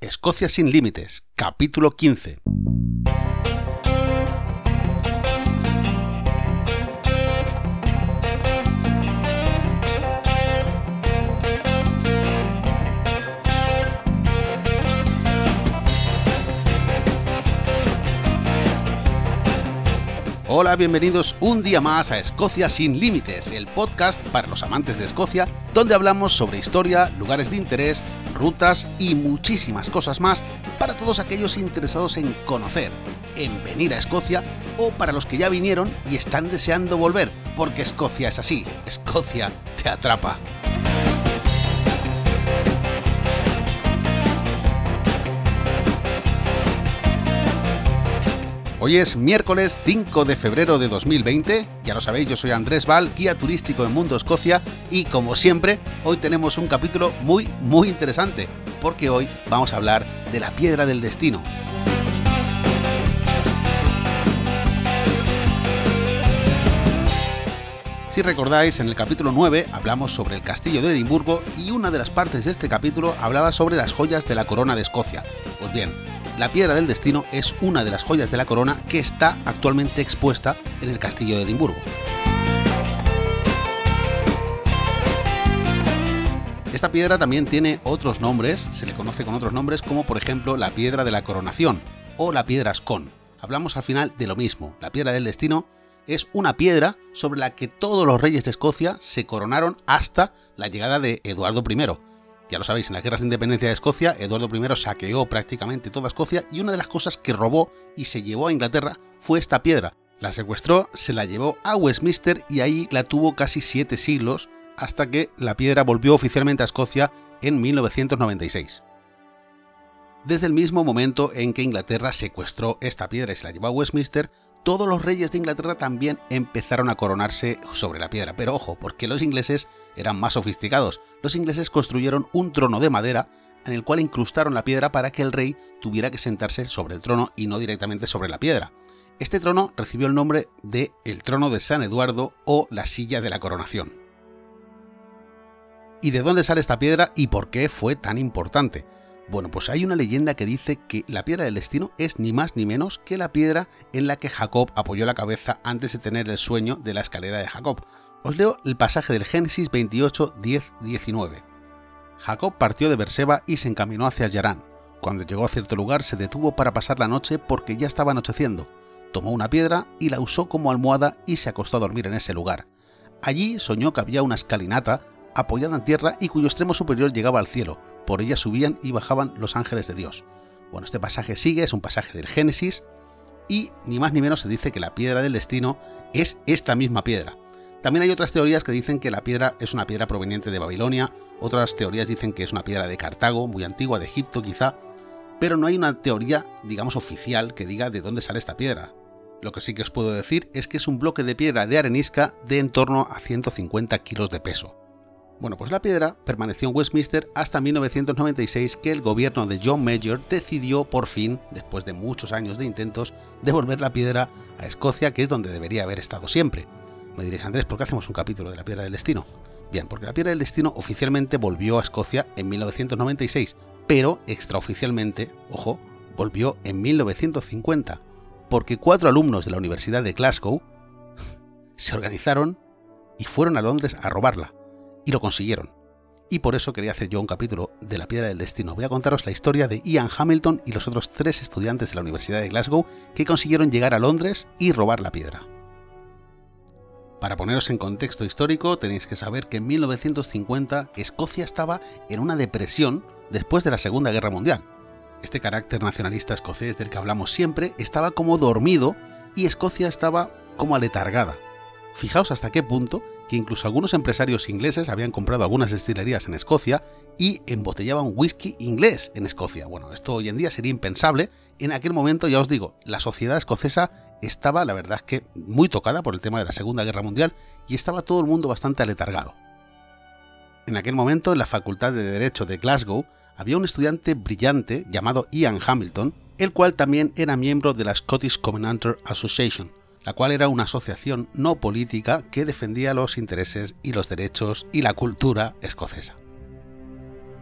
Escocia sin Límites, capítulo 15. Hola, bienvenidos un día más a Escocia sin Límites, el podcast para los amantes de Escocia, donde hablamos sobre historia, lugares de interés, rutas y muchísimas cosas más para todos aquellos interesados en conocer, en venir a Escocia o para los que ya vinieron y están deseando volver, porque Escocia es así, Escocia te atrapa. Hoy es miércoles 5 de febrero de 2020, ya lo sabéis, yo soy Andrés Val, guía turístico en Mundo Escocia y como siempre, hoy tenemos un capítulo muy muy interesante, porque hoy vamos a hablar de la piedra del destino. Si recordáis, en el capítulo 9 hablamos sobre el castillo de Edimburgo y una de las partes de este capítulo hablaba sobre las joyas de la corona de Escocia. Pues bien, la piedra del destino es una de las joyas de la corona que está actualmente expuesta en el castillo de Edimburgo. Esta piedra también tiene otros nombres, se le conoce con otros nombres como por ejemplo la piedra de la coronación o la piedra Scone. Hablamos al final de lo mismo, la piedra del destino es una piedra sobre la que todos los reyes de Escocia se coronaron hasta la llegada de Eduardo I, ya lo sabéis, en las guerras de independencia de Escocia, Eduardo I saqueó prácticamente toda Escocia y una de las cosas que robó y se llevó a Inglaterra fue esta piedra. La secuestró, se la llevó a Westminster y ahí la tuvo casi siete siglos hasta que la piedra volvió oficialmente a Escocia en 1996. Desde el mismo momento en que Inglaterra secuestró esta piedra y se la llevó a Westminster, todos los reyes de Inglaterra también empezaron a coronarse sobre la piedra. Pero ojo, porque los ingleses eran más sofisticados. Los ingleses construyeron un trono de madera en el cual incrustaron la piedra para que el rey tuviera que sentarse sobre el trono y no directamente sobre la piedra. Este trono recibió el nombre de el trono de San Eduardo o la silla de la coronación. ¿Y de dónde sale esta piedra y por qué fue tan importante? Bueno, pues hay una leyenda que dice que la piedra del destino es ni más ni menos que la piedra en la que Jacob apoyó la cabeza antes de tener el sueño de la escalera de Jacob. Os leo el pasaje del Génesis 28, 10, 19. Jacob partió de Berseba y se encaminó hacia Yarán. Cuando llegó a cierto lugar se detuvo para pasar la noche porque ya estaba anocheciendo. Tomó una piedra y la usó como almohada y se acostó a dormir en ese lugar. Allí soñó que había una escalinata apoyada en tierra y cuyo extremo superior llegaba al cielo por ella subían y bajaban los ángeles de Dios. Bueno, este pasaje sigue, es un pasaje del Génesis, y ni más ni menos se dice que la piedra del destino es esta misma piedra. También hay otras teorías que dicen que la piedra es una piedra proveniente de Babilonia, otras teorías dicen que es una piedra de Cartago, muy antigua, de Egipto quizá, pero no hay una teoría, digamos, oficial que diga de dónde sale esta piedra. Lo que sí que os puedo decir es que es un bloque de piedra de arenisca de en torno a 150 kilos de peso. Bueno, pues la piedra permaneció en Westminster hasta 1996 que el gobierno de John Major decidió por fin, después de muchos años de intentos, devolver la piedra a Escocia, que es donde debería haber estado siempre. Me diréis, Andrés, ¿por qué hacemos un capítulo de la piedra del destino? Bien, porque la piedra del destino oficialmente volvió a Escocia en 1996, pero extraoficialmente, ojo, volvió en 1950, porque cuatro alumnos de la Universidad de Glasgow se organizaron y fueron a Londres a robarla y lo consiguieron. Y por eso quería hacer yo un capítulo de la piedra del destino. Voy a contaros la historia de Ian Hamilton y los otros tres estudiantes de la Universidad de Glasgow que consiguieron llegar a Londres y robar la piedra. Para poneros en contexto histórico, tenéis que saber que en 1950 Escocia estaba en una depresión después de la Segunda Guerra Mundial. Este carácter nacionalista escocés del que hablamos siempre estaba como dormido y Escocia estaba como aletargada. Fijaos hasta qué punto que incluso algunos empresarios ingleses habían comprado algunas destilerías en Escocia y embotellaban whisky inglés en Escocia. Bueno, esto hoy en día sería impensable. En aquel momento, ya os digo, la sociedad escocesa estaba, la verdad es que, muy tocada por el tema de la Segunda Guerra Mundial y estaba todo el mundo bastante aletargado. En aquel momento, en la Facultad de Derecho de Glasgow, había un estudiante brillante llamado Ian Hamilton, el cual también era miembro de la Scottish Covenanter Association, la cual era una asociación no política que defendía los intereses y los derechos y la cultura escocesa.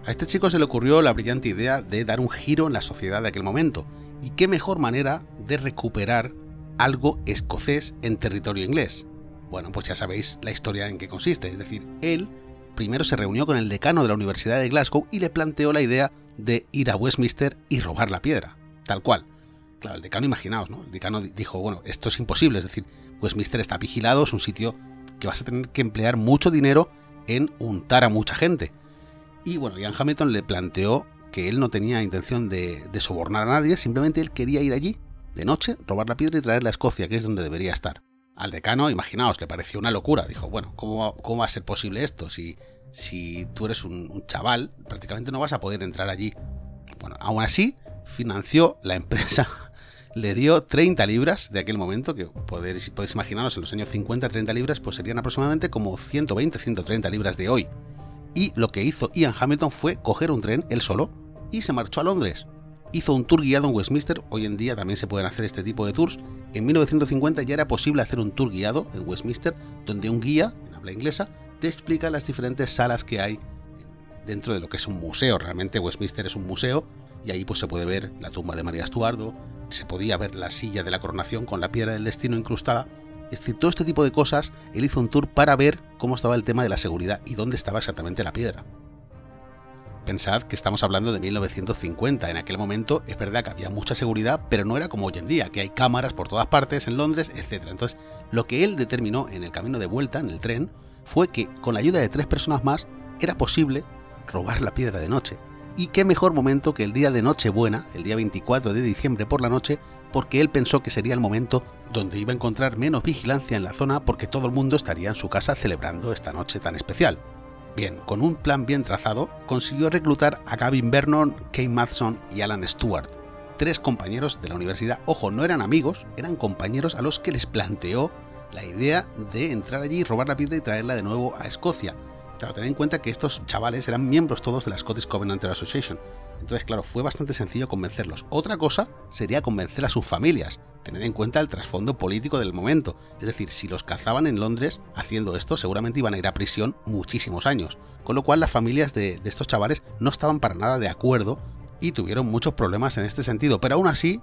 A este chico se le ocurrió la brillante idea de dar un giro en la sociedad de aquel momento, y qué mejor manera de recuperar algo escocés en territorio inglés. Bueno, pues ya sabéis la historia en qué consiste, es decir, él primero se reunió con el decano de la Universidad de Glasgow y le planteó la idea de ir a Westminster y robar la piedra, tal cual. Claro, el decano, imaginaos, ¿no? El decano dijo, bueno, esto es imposible, es decir, Westminster está vigilado, es un sitio que vas a tener que emplear mucho dinero en untar a mucha gente. Y bueno, Ian Hamilton le planteó que él no tenía intención de, sobornar a nadie, simplemente él quería ir allí de noche, robar la piedra y traerla a Escocia, que es donde debería estar. Al decano, imaginaos, le pareció una locura. Dijo, bueno, ¿cómo, cómo va a ser posible esto? Si, si tú eres un, un, chaval, prácticamente no vas a poder entrar allí. Bueno, aún así, financió la empresa le dio 30 libras de aquel momento, que podéis, imaginaros en los años 50, 30 libras, pues serían aproximadamente como 120, 130 libras de hoy. Y lo que hizo Ian Hamilton fue coger un tren él solo y se marchó a Londres. Hizo un tour guiado en Westminster, hoy en día también se pueden hacer este tipo de tours. En 1950 ya era posible hacer un tour guiado en Westminster, donde un guía, en habla inglesa, te explica las diferentes salas que hay dentro de lo que es un museo. Realmente Westminster es un museo y ahí pues se puede ver la tumba de María Estuardo, se podía ver la silla de la coronación con la piedra del destino incrustada. Es decir, todo este tipo de cosas, él hizo un tour para ver cómo estaba el tema de la seguridad y dónde estaba exactamente la piedra. Pensad que estamos hablando de 1950, en aquel momento es verdad que había mucha seguridad, pero no era como hoy en día, que hay cámaras por todas partes, en Londres, etc. Entonces, lo que él determinó en el camino de vuelta, en el tren, fue que con la ayuda de tres personas más era posible robar la piedra de noche y qué mejor momento que el día de Nochebuena, el día 24 de diciembre por la noche, porque él pensó que sería el momento donde iba a encontrar menos vigilancia en la zona porque todo el mundo estaría en su casa celebrando esta noche tan especial. Bien, con un plan bien trazado, consiguió reclutar a Gavin Vernon, Kane Matson y Alan Stewart, tres compañeros de la universidad. Ojo, no eran amigos, eran compañeros a los que les planteó la idea de entrar allí, robar la piedra y traerla de nuevo a Escocia, Claro, en cuenta que estos chavales eran miembros todos de la Scottish Covenanter Association. Entonces, claro, fue bastante sencillo convencerlos. Otra cosa sería convencer a sus familias. Tened en cuenta el trasfondo político del momento. Es decir, si los cazaban en Londres haciendo esto, seguramente iban a ir a prisión muchísimos años. Con lo cual las familias de, de estos chavales no estaban para nada de acuerdo y tuvieron muchos problemas en este sentido. Pero aún así,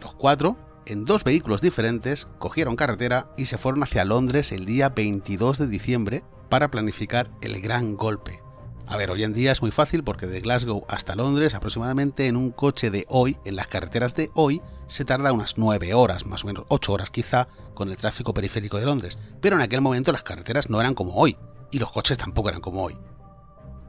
los cuatro en dos vehículos diferentes, cogieron carretera y se fueron hacia Londres el día 22 de diciembre para planificar el gran golpe. A ver, hoy en día es muy fácil porque de Glasgow hasta Londres aproximadamente en un coche de hoy, en las carreteras de hoy, se tarda unas 9 horas, más o menos 8 horas quizá, con el tráfico periférico de Londres. Pero en aquel momento las carreteras no eran como hoy, y los coches tampoco eran como hoy.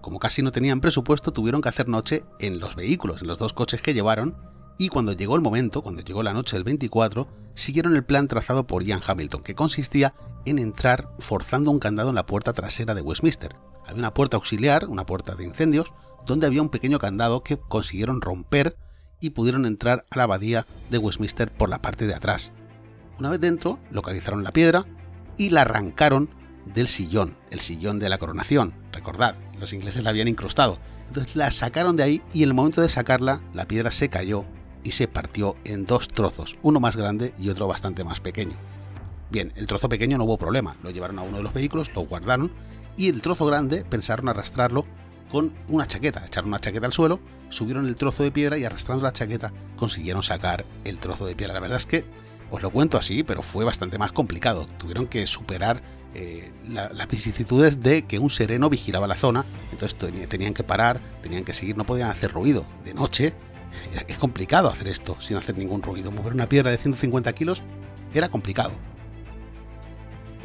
Como casi no tenían presupuesto, tuvieron que hacer noche en los vehículos, en los dos coches que llevaron, y cuando llegó el momento, cuando llegó la noche del 24, siguieron el plan trazado por Ian Hamilton, que consistía en entrar forzando un candado en la puerta trasera de Westminster. Había una puerta auxiliar, una puerta de incendios, donde había un pequeño candado que consiguieron romper y pudieron entrar a la abadía de Westminster por la parte de atrás. Una vez dentro, localizaron la piedra y la arrancaron del sillón, el sillón de la coronación. Recordad, los ingleses la habían incrustado. Entonces la sacaron de ahí y en el momento de sacarla, la piedra se cayó y se partió en dos trozos, uno más grande y otro bastante más pequeño. Bien, el trozo pequeño no hubo problema, lo llevaron a uno de los vehículos, lo guardaron y el trozo grande pensaron arrastrarlo con una chaqueta, echaron una chaqueta al suelo, subieron el trozo de piedra y arrastrando la chaqueta consiguieron sacar el trozo de piedra. La verdad es que os lo cuento así, pero fue bastante más complicado. Tuvieron que superar eh, las vicisitudes de que un sereno vigilaba la zona, entonces tenían que parar, tenían que seguir, no podían hacer ruido. De noche es complicado hacer esto sin hacer ningún ruido. Mover una piedra de 150 kilos era complicado.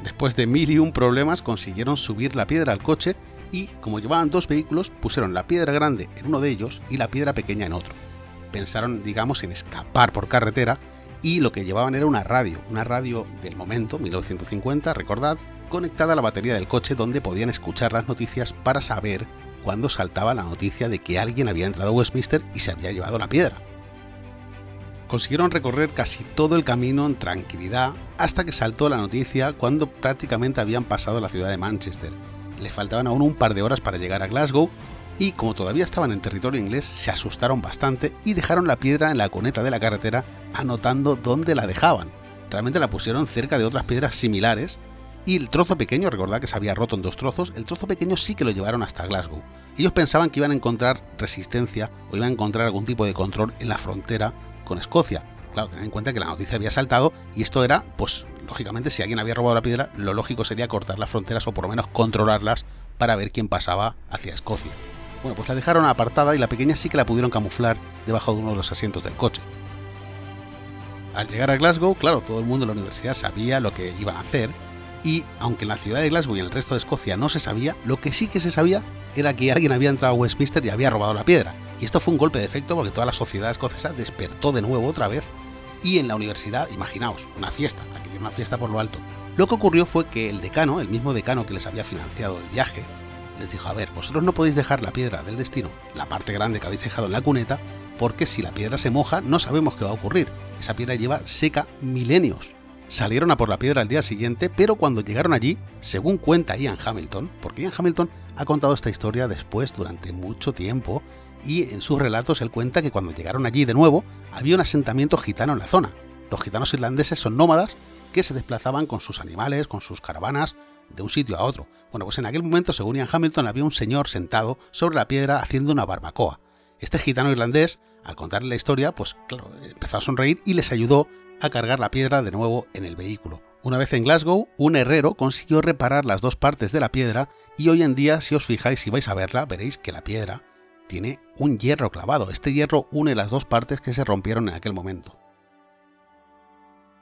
Después de mil y un problemas consiguieron subir la piedra al coche y, como llevaban dos vehículos, pusieron la piedra grande en uno de ellos y la piedra pequeña en otro. Pensaron, digamos, en escapar por carretera y lo que llevaban era una radio, una radio del momento, 1950, recordad, conectada a la batería del coche donde podían escuchar las noticias para saber cuando saltaba la noticia de que alguien había entrado a Westminster y se había llevado la piedra. Consiguieron recorrer casi todo el camino en tranquilidad hasta que saltó la noticia cuando prácticamente habían pasado la ciudad de Manchester. Le faltaban aún un par de horas para llegar a Glasgow y como todavía estaban en territorio inglés se asustaron bastante y dejaron la piedra en la coneta de la carretera anotando dónde la dejaban. Realmente la pusieron cerca de otras piedras similares y el trozo pequeño, recordad que se había roto en dos trozos, el trozo pequeño sí que lo llevaron hasta Glasgow. Ellos pensaban que iban a encontrar resistencia o iban a encontrar algún tipo de control en la frontera con Escocia. Claro, tened en cuenta que la noticia había saltado y esto era, pues, lógicamente, si alguien había robado la piedra, lo lógico sería cortar las fronteras o por lo menos controlarlas para ver quién pasaba hacia Escocia. Bueno, pues la dejaron apartada y la pequeña sí que la pudieron camuflar debajo de uno de los asientos del coche. Al llegar a Glasgow, claro, todo el mundo en la universidad sabía lo que iban a hacer y aunque en la ciudad de Glasgow y en el resto de Escocia no se sabía, lo que sí que se sabía era que alguien había entrado a Westminster y había robado la piedra. Y esto fue un golpe de efecto porque toda la sociedad escocesa despertó de nuevo otra vez y en la universidad, imaginaos, una fiesta, aquello una fiesta por lo alto. Lo que ocurrió fue que el decano, el mismo decano que les había financiado el viaje, les dijo, a ver, vosotros no podéis dejar la piedra del destino, la parte grande que habéis dejado en la cuneta, porque si la piedra se moja no sabemos qué va a ocurrir. Esa piedra lleva seca milenios salieron a por la piedra al día siguiente, pero cuando llegaron allí, según cuenta Ian Hamilton, porque Ian Hamilton ha contado esta historia después durante mucho tiempo, y en sus relatos él cuenta que cuando llegaron allí de nuevo, había un asentamiento gitano en la zona. Los gitanos irlandeses son nómadas que se desplazaban con sus animales, con sus caravanas, de un sitio a otro. Bueno, pues en aquel momento, según Ian Hamilton, había un señor sentado sobre la piedra haciendo una barbacoa. Este gitano irlandés, al contarle la historia, pues claro, empezó a sonreír y les ayudó a cargar la piedra de nuevo en el vehículo. Una vez en Glasgow, un herrero consiguió reparar las dos partes de la piedra y hoy en día, si os fijáis y vais a verla, veréis que la piedra tiene un hierro clavado. Este hierro une las dos partes que se rompieron en aquel momento.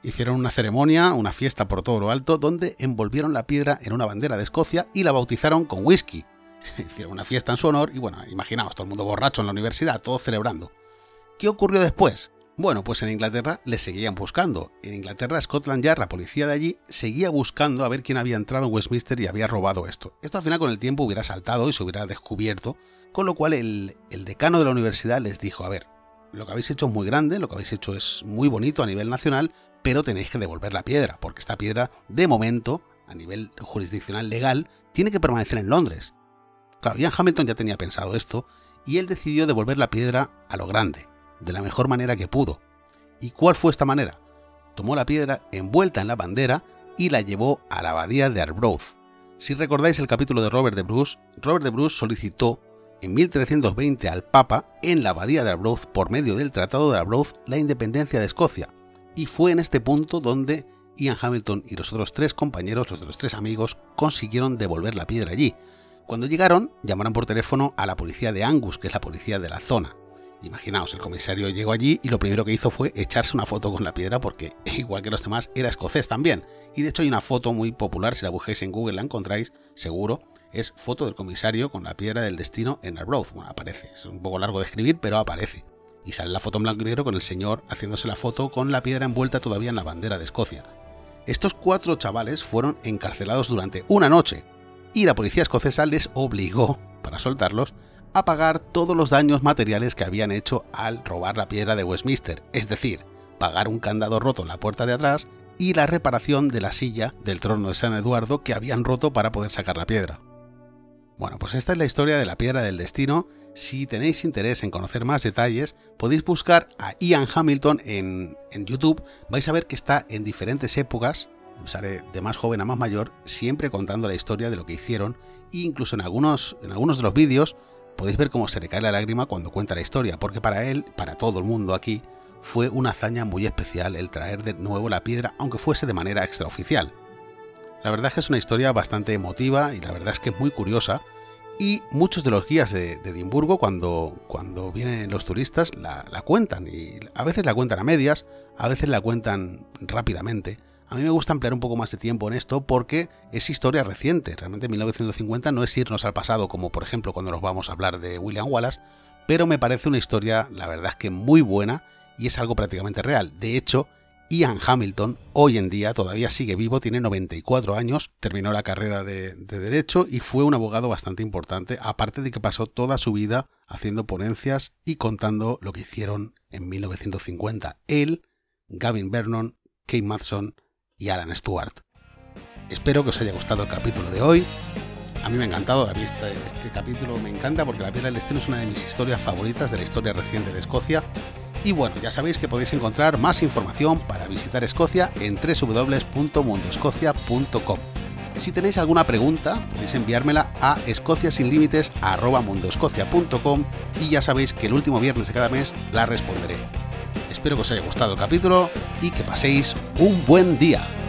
Hicieron una ceremonia, una fiesta por todo lo alto, donde envolvieron la piedra en una bandera de Escocia y la bautizaron con whisky. Hicieron una fiesta en su honor y bueno, imaginaos, todo el mundo borracho en la universidad, todos celebrando. ¿Qué ocurrió después? Bueno, pues en Inglaterra le seguían buscando. En Inglaterra, Scotland Yard, la policía de allí, seguía buscando a ver quién había entrado en Westminster y había robado esto. Esto al final con el tiempo hubiera saltado y se hubiera descubierto, con lo cual el, decano de la universidad les dijo, a ver, lo que habéis hecho es muy grande, lo que habéis hecho es muy bonito a nivel nacional, pero tenéis que devolver la piedra, porque esta piedra, de momento, a nivel jurisdiccional legal, tiene que permanecer en Londres. Claro, Ian Hamilton ya tenía pensado esto, y él decidió devolver la piedra a lo grande, de la mejor manera que pudo. ¿Y cuál fue esta manera? Tomó la piedra envuelta en la bandera y la llevó a la abadía de Arbroath. Si recordáis el capítulo de Robert de Bruce, Robert de Bruce solicitó en 1320 al Papa, en la abadía de Arbroath, por medio del Tratado de Arbroath, la independencia de Escocia. Y fue en este punto donde Ian Hamilton y los otros tres compañeros, los otros tres amigos, consiguieron devolver la piedra allí. Cuando llegaron, llamaron por teléfono a la policía de Angus, que es la policía de la zona. Imaginaos, el comisario llegó allí y lo primero que hizo fue echarse una foto con la piedra porque, igual que los demás, era escocés también. Y de hecho hay una foto muy popular, si la busquéis en Google la encontráis, seguro, es foto del comisario con la piedra del destino en Arbroath. Bueno, aparece, es un poco largo de escribir, pero aparece. Y sale la foto en blanco y negro con el señor haciéndose la foto con la piedra envuelta todavía en la bandera de Escocia. Estos cuatro chavales fueron encarcelados durante una noche y la policía escocesa les obligó, para soltarlos, a pagar todos los daños materiales que habían hecho al robar la piedra de Westminster, es decir, pagar un candado roto en la puerta de atrás y la reparación de la silla del trono de San Eduardo que habían roto para poder sacar la piedra. Bueno, pues esta es la historia de la piedra del destino. Si tenéis interés en conocer más detalles, podéis buscar a Ian Hamilton en, en YouTube. Vais a ver que está en diferentes épocas, sale de más joven a más mayor, siempre contando la historia de lo que hicieron. E incluso en algunos, en algunos de los vídeos podéis ver cómo se le cae la lágrima cuando cuenta la historia, porque para él, para todo el mundo aquí, fue una hazaña muy especial el traer de nuevo la piedra, aunque fuese de manera extraoficial. La verdad es que es una historia bastante emotiva y la verdad es que es muy curiosa. Y muchos de los guías de, Edimburgo, cuando, cuando vienen los turistas, la, la cuentan. Y a veces la cuentan a medias, a veces la cuentan rápidamente. A mí me gusta emplear un poco más de tiempo en esto porque es historia reciente. Realmente 1950 no es irnos al pasado como por ejemplo cuando nos vamos a hablar de William Wallace, pero me parece una historia, la verdad es que muy buena y es algo prácticamente real. De hecho, Ian Hamilton hoy en día todavía sigue vivo, tiene 94 años, terminó la carrera de, de, Derecho y fue un abogado bastante importante, aparte de que pasó toda su vida haciendo ponencias y contando lo que hicieron en 1950. Él, Gavin Vernon, Kate Madson y Alan Stewart. Espero que os haya gustado el capítulo de hoy. A mí me ha encantado, a mí este, este capítulo me encanta porque La piedra del destino es una de mis historias favoritas de la historia reciente de Escocia. Y bueno, ya sabéis que podéis encontrar más información para visitar Escocia en www.mundoescocia.com. Si tenéis alguna pregunta, podéis enviármela a escociasinlímites.com y ya sabéis que el último viernes de cada mes la responderé. Espero que os haya gustado el capítulo y que paséis un buen día.